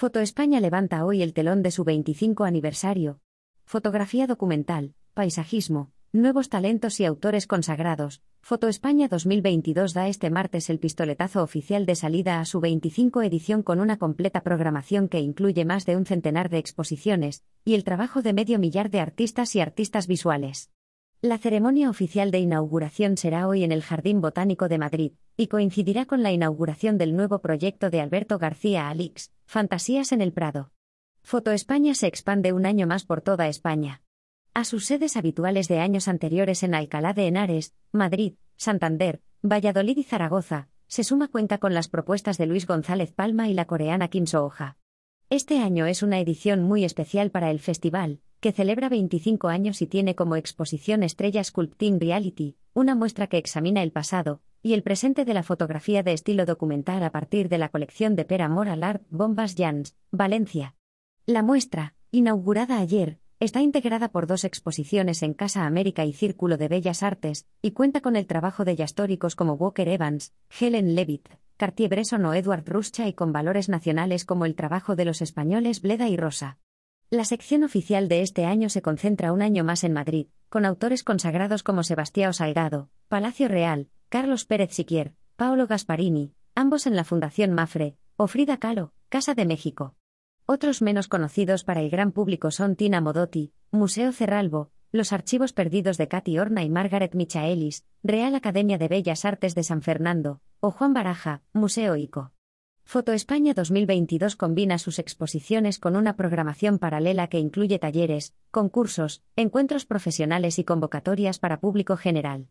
Foto España levanta hoy el telón de su 25 aniversario. Fotografía documental, paisajismo, nuevos talentos y autores consagrados. Foto España 2022 da este martes el pistoletazo oficial de salida a su 25 edición con una completa programación que incluye más de un centenar de exposiciones y el trabajo de medio millar de artistas y artistas visuales. La ceremonia oficial de inauguración será hoy en el Jardín Botánico de Madrid, y coincidirá con la inauguración del nuevo proyecto de Alberto García Alix, Fantasías en el Prado. Foto España se expande un año más por toda España. A sus sedes habituales de años anteriores en Alcalá de Henares, Madrid, Santander, Valladolid y Zaragoza, se suma cuenta con las propuestas de Luis González Palma y la coreana Kim Soo-ha. Este año es una edición muy especial para el festival, que celebra 25 años y tiene como exposición Estrella Sculpting Reality, una muestra que examina el pasado y el presente de la fotografía de estilo documental a partir de la colección de Pera Moral Art Bombas Jans, Valencia. La muestra, inaugurada ayer, está integrada por dos exposiciones en Casa América y Círculo de Bellas Artes, y cuenta con el trabajo de históricos como Walker Evans, Helen Levitt, Cartier-Bresson o Edward Ruscha y con valores nacionales como el trabajo de los españoles Bleda y Rosa. La sección oficial de este año se concentra un año más en Madrid, con autores consagrados como Sebastián Salgado, Palacio Real, Carlos Pérez Siquier, Paolo Gasparini, ambos en la Fundación Mafre, o Frida Kahlo, Casa de México. Otros menos conocidos para el gran público son Tina Modotti, Museo Cerralbo, Los Archivos Perdidos de Katy Horna y Margaret Michaelis, Real Academia de Bellas Artes de San Fernando, o Juan Baraja, Museo ICO. Foto España 2022 combina sus exposiciones con una programación paralela que incluye talleres, concursos, encuentros profesionales y convocatorias para público general.